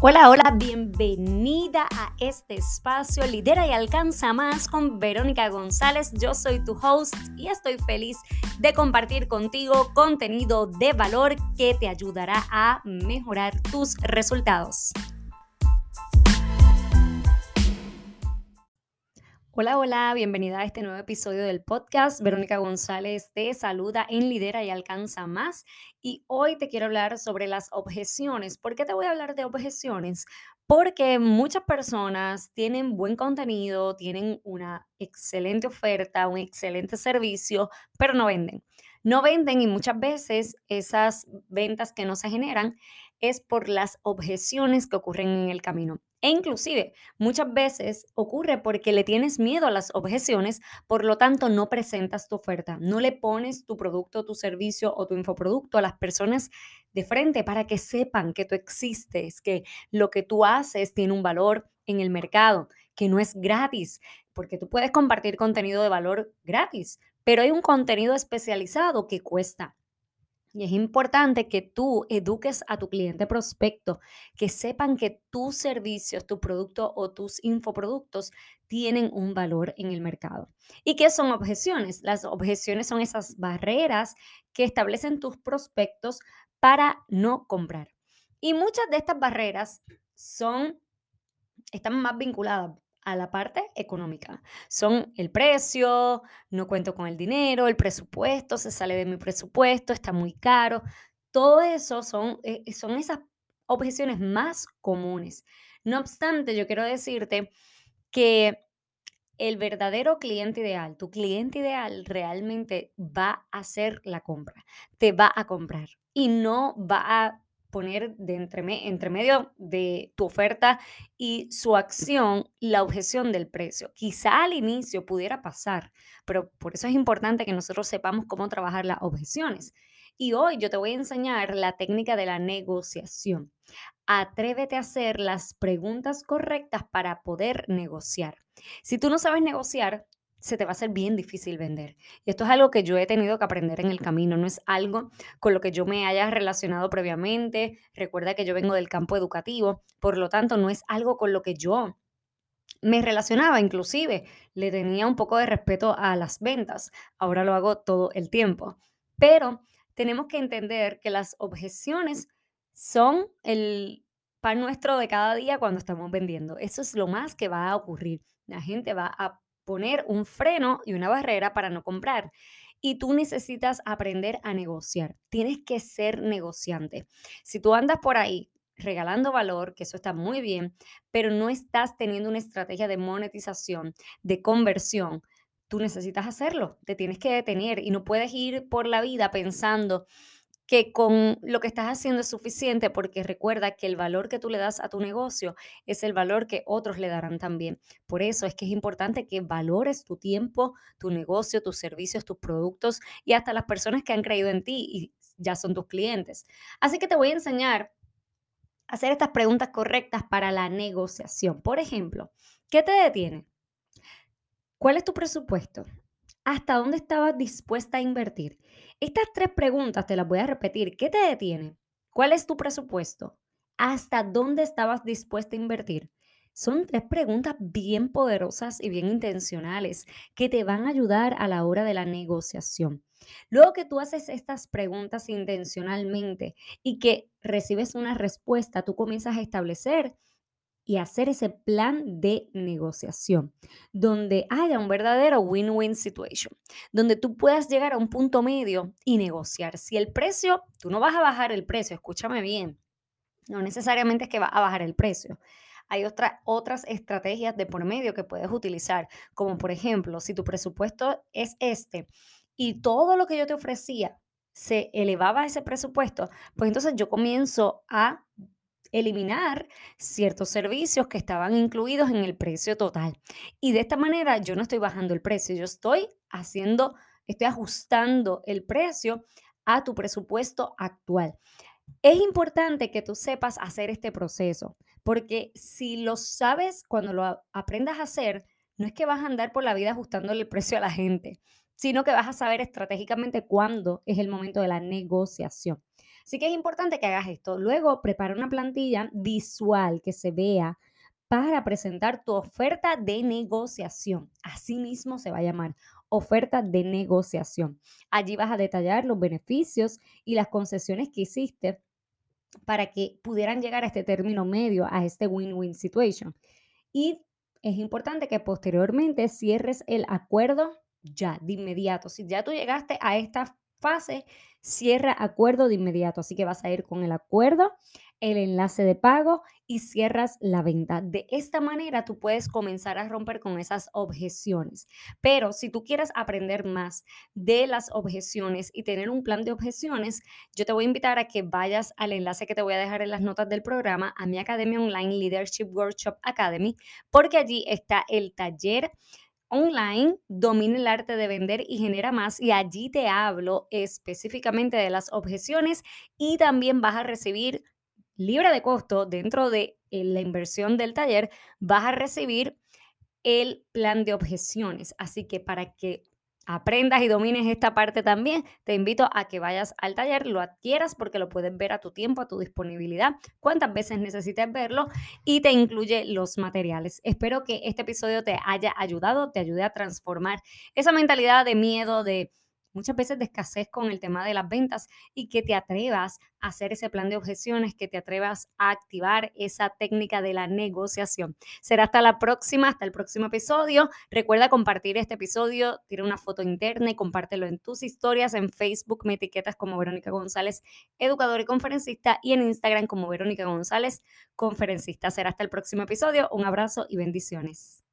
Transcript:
Hola, hola, bienvenida a este espacio Lidera y Alcanza Más con Verónica González. Yo soy tu host y estoy feliz de compartir contigo contenido de valor que te ayudará a mejorar tus resultados. Hola, hola, bienvenida a este nuevo episodio del podcast. Verónica González te saluda en Lidera y Alcanza Más. Y hoy te quiero hablar sobre las objeciones. ¿Por qué te voy a hablar de objeciones? Porque muchas personas tienen buen contenido, tienen una excelente oferta, un excelente servicio, pero no venden. No venden y muchas veces esas ventas que no se generan es por las objeciones que ocurren en el camino. E inclusive muchas veces ocurre porque le tienes miedo a las objeciones, por lo tanto no presentas tu oferta, no le pones tu producto, tu servicio o tu infoproducto a las personas de frente para que sepan que tú existes, que lo que tú haces tiene un valor en el mercado, que no es gratis, porque tú puedes compartir contenido de valor gratis, pero hay un contenido especializado que cuesta. Y es importante que tú eduques a tu cliente prospecto, que sepan que tus servicios, tu producto o tus infoproductos tienen un valor en el mercado. ¿Y qué son objeciones? Las objeciones son esas barreras que establecen tus prospectos para no comprar. Y muchas de estas barreras son están más vinculadas a la parte económica. Son el precio, no cuento con el dinero, el presupuesto, se sale de mi presupuesto, está muy caro. Todo eso son, eh, son esas objeciones más comunes. No obstante, yo quiero decirte que el verdadero cliente ideal, tu cliente ideal realmente va a hacer la compra, te va a comprar y no va a poner de entre, medio de tu oferta y su acción la objeción del precio. Quizá al inicio pudiera pasar, pero por eso es importante que nosotros sepamos cómo trabajar las objeciones. Y hoy yo te voy a enseñar la técnica de la negociación. Atrévete a hacer las preguntas correctas para poder negociar. Si tú no sabes negociar, se te va a hacer bien difícil vender. Y esto es algo que yo he tenido que aprender en el camino, no es algo con lo que yo me haya relacionado previamente. Recuerda que yo vengo del campo educativo, por lo tanto no es algo con lo que yo me relacionaba, inclusive le tenía un poco de respeto a las ventas. Ahora lo hago todo el tiempo. Pero tenemos que entender que las objeciones son el pan nuestro de cada día cuando estamos vendiendo. Eso es lo más que va a ocurrir. La gente va a poner un freno y una barrera para no comprar. Y tú necesitas aprender a negociar. Tienes que ser negociante. Si tú andas por ahí regalando valor, que eso está muy bien, pero no estás teniendo una estrategia de monetización, de conversión, tú necesitas hacerlo. Te tienes que detener y no puedes ir por la vida pensando que con lo que estás haciendo es suficiente porque recuerda que el valor que tú le das a tu negocio es el valor que otros le darán también. Por eso es que es importante que valores tu tiempo, tu negocio, tus servicios, tus productos y hasta las personas que han creído en ti y ya son tus clientes. Así que te voy a enseñar a hacer estas preguntas correctas para la negociación. Por ejemplo, ¿qué te detiene? ¿Cuál es tu presupuesto? ¿Hasta dónde estabas dispuesta a invertir? Estas tres preguntas te las voy a repetir. ¿Qué te detiene? ¿Cuál es tu presupuesto? ¿Hasta dónde estabas dispuesta a invertir? Son tres preguntas bien poderosas y bien intencionales que te van a ayudar a la hora de la negociación. Luego que tú haces estas preguntas intencionalmente y que recibes una respuesta, tú comienzas a establecer y hacer ese plan de negociación, donde haya un verdadero win-win situation, donde tú puedas llegar a un punto medio y negociar. Si el precio, tú no vas a bajar el precio, escúchame bien, no necesariamente es que va a bajar el precio. Hay otras estrategias de por medio que puedes utilizar, como por ejemplo, si tu presupuesto es este y todo lo que yo te ofrecía se elevaba ese presupuesto, pues entonces yo comienzo a eliminar ciertos servicios que estaban incluidos en el precio total. Y de esta manera yo no estoy bajando el precio, yo estoy haciendo, estoy ajustando el precio a tu presupuesto actual. Es importante que tú sepas hacer este proceso, porque si lo sabes cuando lo aprendas a hacer, no es que vas a andar por la vida ajustando el precio a la gente, sino que vas a saber estratégicamente cuándo es el momento de la negociación. Así que es importante que hagas esto. Luego, prepara una plantilla visual que se vea para presentar tu oferta de negociación. Así mismo se va a llamar oferta de negociación. Allí vas a detallar los beneficios y las concesiones que hiciste para que pudieran llegar a este término medio, a este win-win situation. Y es importante que posteriormente cierres el acuerdo ya, de inmediato. Si ya tú llegaste a esta fase, cierra acuerdo de inmediato. Así que vas a ir con el acuerdo, el enlace de pago y cierras la venta. De esta manera tú puedes comenzar a romper con esas objeciones. Pero si tú quieres aprender más de las objeciones y tener un plan de objeciones, yo te voy a invitar a que vayas al enlace que te voy a dejar en las notas del programa a mi academia online Leadership Workshop Academy, porque allí está el taller online, domina el arte de vender y genera más. Y allí te hablo específicamente de las objeciones y también vas a recibir libre de costo dentro de eh, la inversión del taller, vas a recibir el plan de objeciones. Así que para que aprendas y domines esta parte también, te invito a que vayas al taller, lo adquieras porque lo puedes ver a tu tiempo, a tu disponibilidad, cuántas veces necesites verlo y te incluye los materiales. Espero que este episodio te haya ayudado, te ayude a transformar esa mentalidad de miedo, de muchas veces de escasez con el tema de las ventas y que te atrevas a hacer ese plan de objeciones, que te atrevas a activar esa técnica de la negociación. Será hasta la próxima, hasta el próximo episodio. Recuerda compartir este episodio, tira una foto interna y compártelo en tus historias. En Facebook me etiquetas como Verónica González, educadora y conferencista, y en Instagram como Verónica González, conferencista. Será hasta el próximo episodio. Un abrazo y bendiciones.